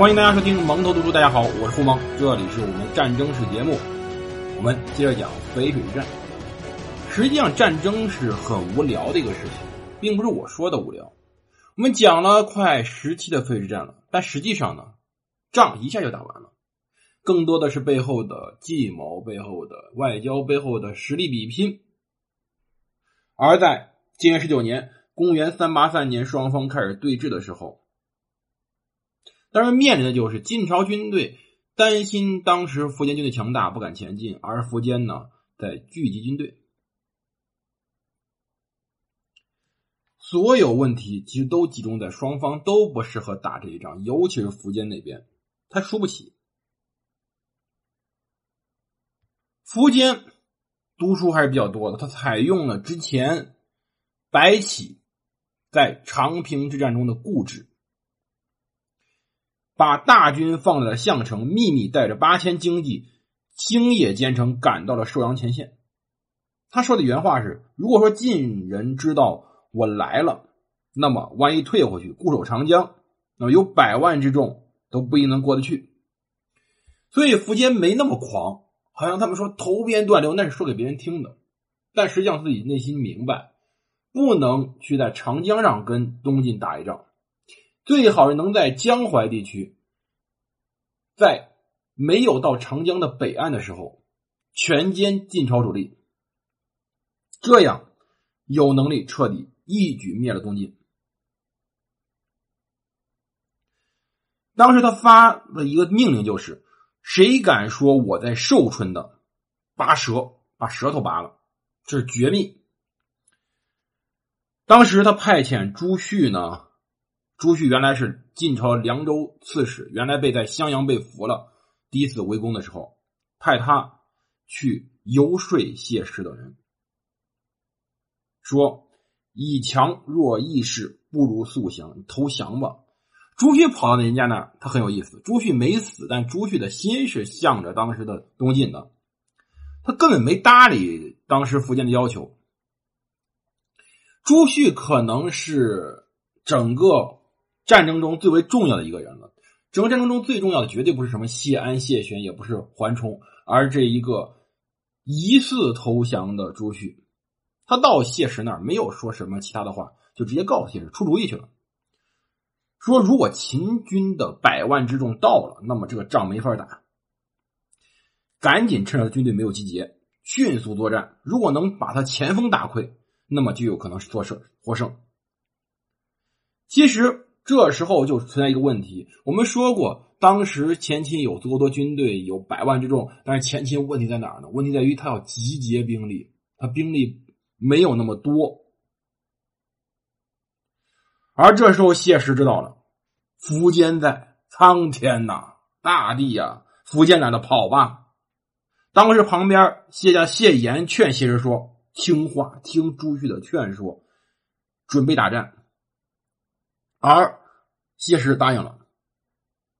欢迎大家收听蒙头读书。大家好，我是胡蒙，这里是我们战争史节目。我们接着讲淝水之战。实际上，战争是很无聊的一个事情，并不是我说的无聊。我们讲了快十期的淝水之战了，但实际上呢，仗一下就打完了。更多的是背后的计谋、背后的外交、背后的实力比拼。而在建元十九年（公元383年），双方开始对峙的时候。当然，面临的就是晋朝军队担心当时苻坚军队强大，不敢前进，而苻坚呢在聚集军队。所有问题其实都集中在双方都不适合打这一仗，尤其是苻坚那边，他输不起。苻坚读书还是比较多的，他采用了之前白起在长平之战中的固执。把大军放在了项城，秘密带着八千精骑，星夜兼程赶到了寿阳前线。他说的原话是：“如果说晋人知道我来了，那么万一退回去固守长江，那么有百万之众都不一定能过得去。”所以苻坚没那么狂，好像他们说投鞭断流，那是说给别人听的。但实际上自己内心明白，不能去在长江上跟东晋打一仗。最好是能在江淮地区，在没有到长江的北岸的时候，全歼晋朝主力，这样有能力彻底一举灭了东晋。当时他发的一个命令就是：谁敢说我在寿春的，拔舌，把舌头拔了，这是绝密。当时他派遣朱旭呢。朱旭原来是晋朝凉州刺史，原来被在襄阳被俘了。第一次围攻的时候，派他去游说谢氏等人，说：“以强弱易势，不如速降，投降吧。”朱旭跑到人家那儿，他很有意思。朱旭没死，但朱旭的心是向着当时的东晋的，他根本没搭理当时苻坚的要求。朱旭可能是整个。战争中最为重要的一个人了。整个战争中最重要的绝对不是什么谢安、谢玄，也不是桓冲，而这一个疑似投降的朱旭。他到谢石那儿没有说什么其他的话，就直接告诉谢石出主意去了，说如果秦军的百万之众到了，那么这个仗没法打，赶紧趁着军队没有集结，迅速作战。如果能把他前锋打溃，那么就有可能是获胜获胜。其实。这时候就存在一个问题，我们说过，当时前秦有足够多军队，有百万之众，但是前秦问题在哪儿呢？问题在于他要集结兵力，他兵力没有那么多。而这时候谢石知道了，苻坚在，苍天呐，大地呀，苻坚懒得跑吧。当时旁边谢家谢岩劝谢石说：“听话，听朱旭的劝说，准备打战。”而谢石答应了。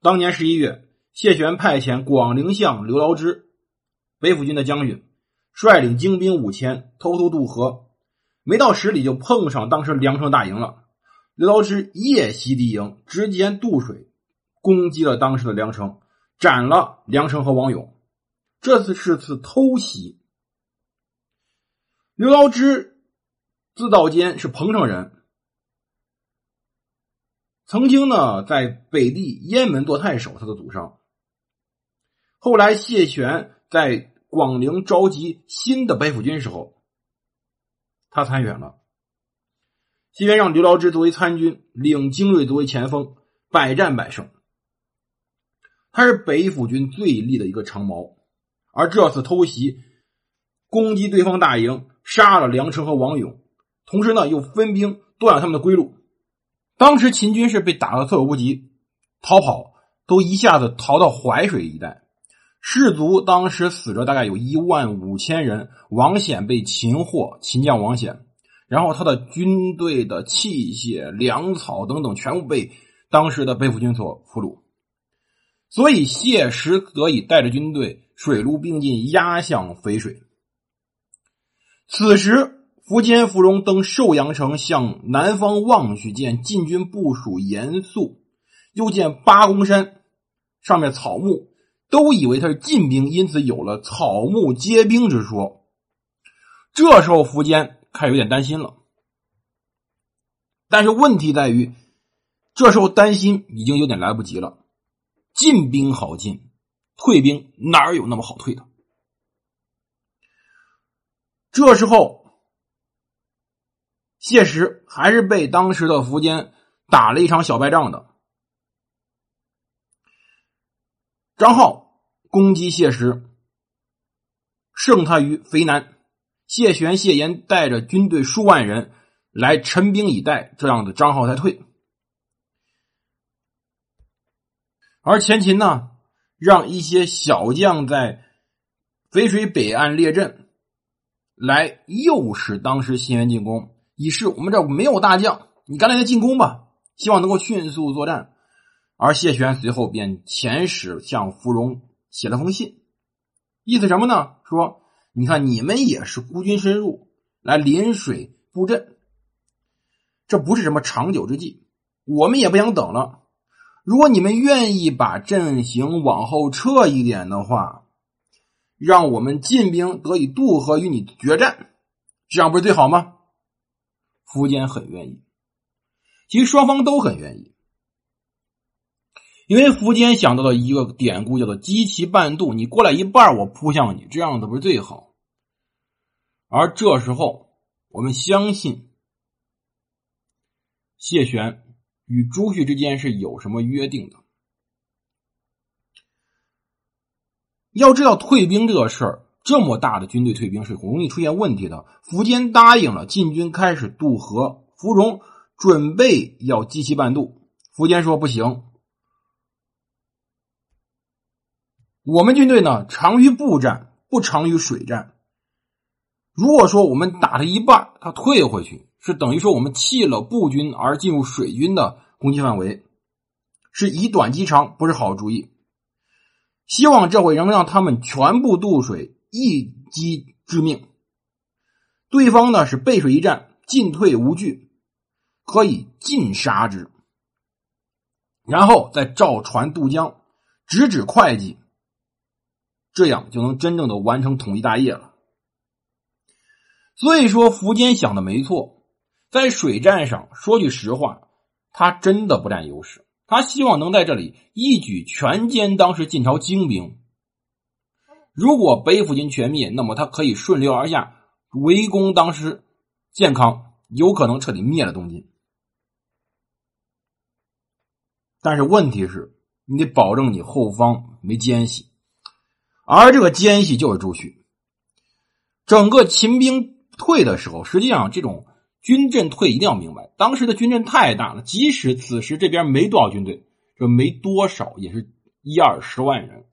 当年十一月，谢玄派遣广陵相刘牢之，北府军的将军，率领精兵五千，偷偷渡河。没到十里，就碰上当时梁城大营了。刘牢之夜袭敌营，直接渡水，攻击了当时的梁城，斩了梁城和王勇。这次是次偷袭。刘牢之自道间是彭城人。曾经呢，在北地雁门做太守，他的祖上。后来谢玄在广陵召集新的北府军时候，他参选了。谢玄让刘牢之作为参军，领精锐作为前锋，百战百胜。他是北府军最利的一个长矛，而这次偷袭，攻击对方大营，杀了梁成和王勇，同时呢，又分兵断了他们的归路。当时秦军是被打得措手不及，逃跑都一下子逃到淮水一带，士卒当时死者大概有一万五千人。王显被擒获，秦将王显，然后他的军队的器械、粮草等等全部被当时的北府军所俘虏，所以谢石得以带着军队水陆并进，压向淝水。此时。苻坚、芙蓉登寿阳城，向南方望去，见晋军部署严肃，又见八公山上面草木都以为他是晋兵，因此有了草木皆兵之说。这时候苻坚开始有点担心了，但是问题在于，这时候担心已经有点来不及了。进兵好进，退兵哪有那么好退的？这时候，谢石还是被当时的苻坚打了一场小败仗的。张浩攻击谢石，胜他于肥南。谢玄、谢岩带着军队数万人来陈兵以待，这样的张浩才退。而前秦呢，让一些小将在淝水北岸列阵，来诱使当时新元进攻，以示我们这没有大将，你赶紧来进攻吧，希望能够迅速作战。而谢玄随后便遣使向芙蓉写了封信，意思什么呢？说你看你们也是孤军深入来临水布阵，这不是什么长久之计，我们也不想等了。如果你们愿意把阵型往后撤一点的话，让我们晋兵得以渡河与你决战，这样不是最好吗？苻坚很愿意，其实双方都很愿意，因为苻坚想到了一个典故，叫做“击其半渡”，你过来一半，我扑向你，这样子不是最好。而这时候，我们相信谢玄。与朱旭之间是有什么约定的？要知道退兵这个事儿，这么大的军队退兵是容易出现问题的。苻坚答应了晋军开始渡河，芙蓉准备要击其半渡。苻坚说：“不行，我们军队呢长于步战，不长于水战。如果说我们打了一半，他退回去。”是等于说，我们弃了步军而进入水军的攻击范围，是以短击长，不是好主意。希望这回能让他们全部渡水，一击致命。对方呢是背水一战，进退无惧，可以尽杀之，然后再造船渡江，直指会稽，这样就能真正的完成统一大业了。所以说，苻坚想的没错。在水战上，说句实话，他真的不占优势。他希望能在这里一举全歼当时晋朝精兵。如果北府军全灭，那么他可以顺流而下围攻当时健康，有可能彻底灭了东晋。但是问题是，你得保证你后方没奸细，而这个奸细就是朱旭。整个秦兵退的时候，实际上这种。军阵退一定要明白，当时的军阵太大了，即使此时这边没多少军队，这没多少也是一二十万人，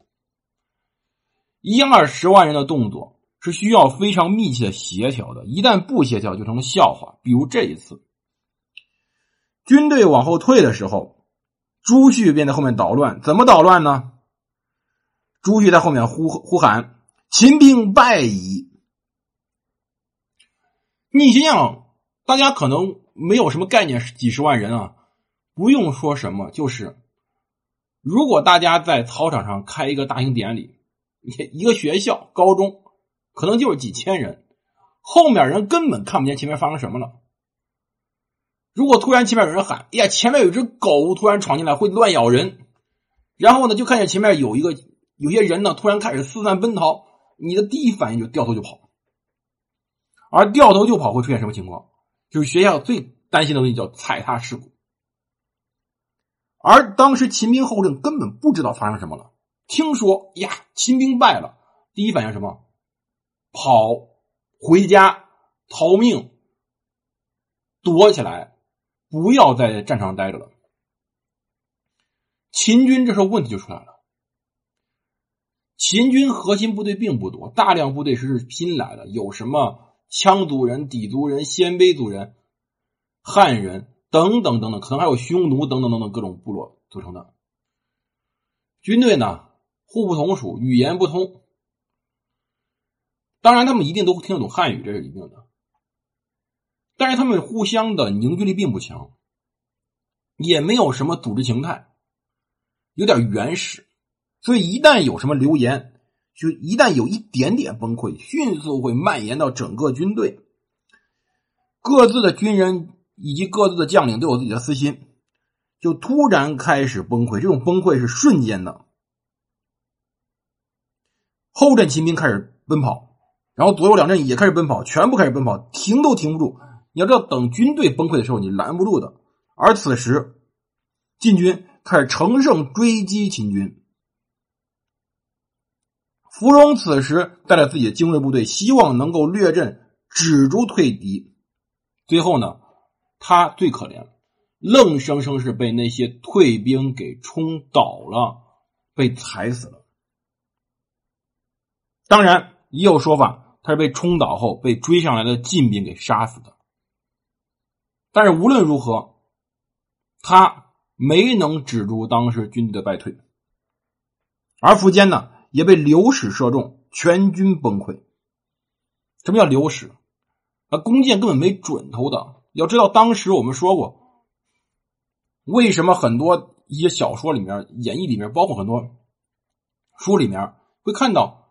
一二十万人的动作是需要非常密切协调的，一旦不协调就成了笑话。比如这一次，军队往后退的时候，朱旭便在后面捣乱，怎么捣乱呢？朱旭在后面呼呼喊：“秦兵败矣！”你想想。大家可能没有什么概念，几十万人啊，不用说什么，就是如果大家在操场上开一个大型典礼，一个学校高中可能就是几千人，后面人根本看不见前面发生什么了。如果突然前面有人喊：“哎呀，前面有只狗突然闯进来，会乱咬人。”然后呢，就看见前面有一个有些人呢，突然开始四散奔逃，你的第一反应就掉头就跑，而掉头就跑会出现什么情况？就是学校最担心的东西叫踩踏事故，而当时秦兵后阵根本不知道发生什么了。听说呀，秦兵败了，第一反应什么？跑回家逃命，躲起来，不要在战场上待着了。秦军这时候问题就出来了，秦军核心部队并不多，大量部队是拼来的，有什么？羌族人、氐族人、鲜卑族人、汉人等等等等，可能还有匈奴等等等等各种部落组成的军队呢，互不同属，语言不通。当然，他们一定都会听得懂汉语，这是一定的。但是，他们互相的凝聚力并不强，也没有什么组织形态，有点原始。所以一旦有什么流言，就一旦有一点点崩溃，迅速会蔓延到整个军队。各自的军人以及各自的将领都有自己的私心，就突然开始崩溃。这种崩溃是瞬间的。后阵秦兵开始奔跑，然后左右两阵也开始奔跑，全部开始奔跑，停都停不住。你要知道，等军队崩溃的时候，你拦不住的。而此时，晋军开始乘胜追击秦军。芙蓉此时带着自己的精锐部队，希望能够略阵，止住退敌。最后呢，他最可怜，愣生生是被那些退兵给冲倒了，被踩死了。当然，也有说法，他是被冲倒后被追上来的晋兵给杀死的。但是无论如何，他没能止住当时军队的败退，而苻坚呢，也被流矢射中，全军崩溃。什么叫流矢？啊，弓箭根本没准头的。要知道，当时我们说过，为什么很多一些小说里面、演义里面，包括很多书里面，会看到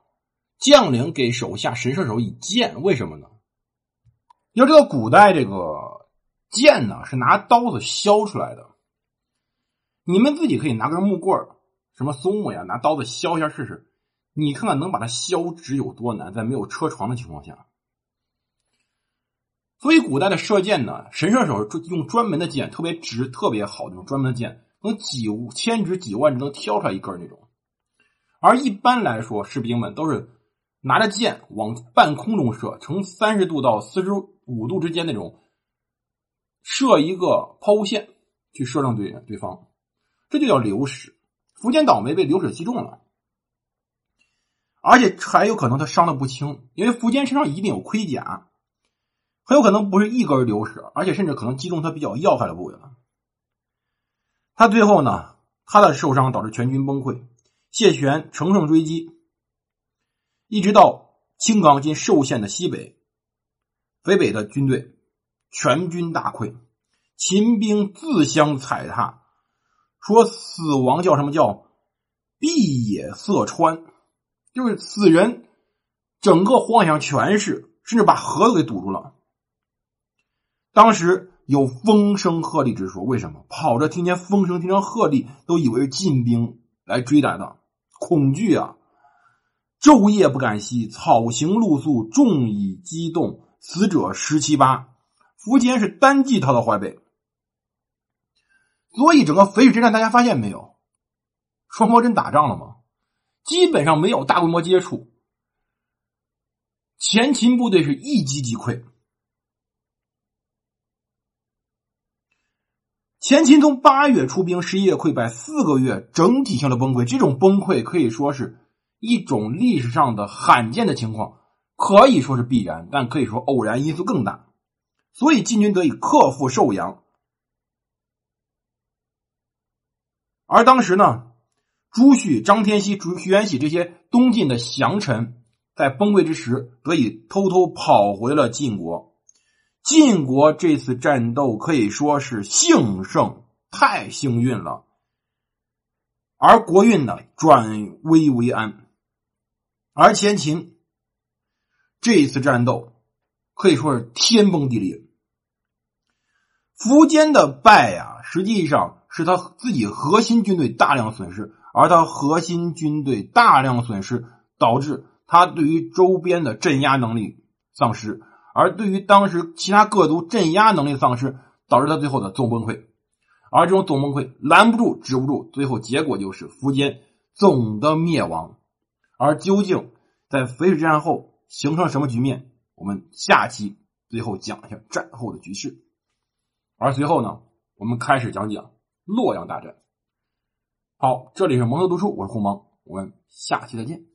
将领给手下神射手以箭？为什么呢？要知道，古代这个。剑呢是拿刀子削出来的，你们自己可以拿根木棍什么松木呀，拿刀子削一下试试，你看看能把它削直有多难，在没有车床的情况下。所以古代的射箭呢，神射手用专门的箭，特别直、特别好那种专门的箭，能几千指、几万指能挑出来一根那种。而一般来说，士兵们都是拿着箭往半空中射，呈三十度到四十五度之间那种。射一个抛物线去射中对对方，这就叫流矢。苻坚倒霉被流矢击中了，而且还有可能他伤的不轻，因为苻坚身上一定有盔甲，很有可能不是一根流矢，而且甚至可能击中他比较要害的部位了。他最后呢，他的受伤导致全军崩溃，谢玄乘胜追击，一直到青冈今寿县的西北，北北的军队。全军大溃，秦兵自相踩踏，说死亡叫什么叫闭野塞川，就是死人，整个荒野全是，甚至把河都给堵住了。当时有风声鹤唳之说，为什么跑着听见风声，听见鹤唳，都以为是晋兵来追来的，恐惧啊，昼夜不敢息，草行露宿，众以激动，死者十七八。苻坚是单骑逃到淮北，所以整个淝水之战，大家发现没有？双方真打仗了吗？基本上没有大规模接触，前秦部队是一击即溃。前秦从八月出兵，十一月溃败，四个月整体性的崩溃。这种崩溃可以说是一种历史上的罕见的情况，可以说是必然，但可以说偶然因素更大。所以晋军得以克复寿阳，而当时呢，朱旭、张天锡、朱徐元喜这些东晋的降臣，在崩溃之时得以偷偷跑回了晋国。晋国这次战斗可以说是幸胜，太幸运了。而国运呢，转危为安。而前秦这一次战斗可以说是天崩地裂。苻坚的败呀，实际上是他自己核心军队大量损失，而他核心军队大量损失，导致他对于周边的镇压能力丧失，而对于当时其他各族镇压能力丧失，导致他最后的总崩溃。而这种总崩溃拦不住、止不住，最后结果就是苻坚总的灭亡。而究竟在淝水之战后形成了什么局面？我们下期最后讲一下战后的局势。而随后呢，我们开始讲讲洛阳大战。好，这里是蒙特读书，我是胡蒙，我们下期再见。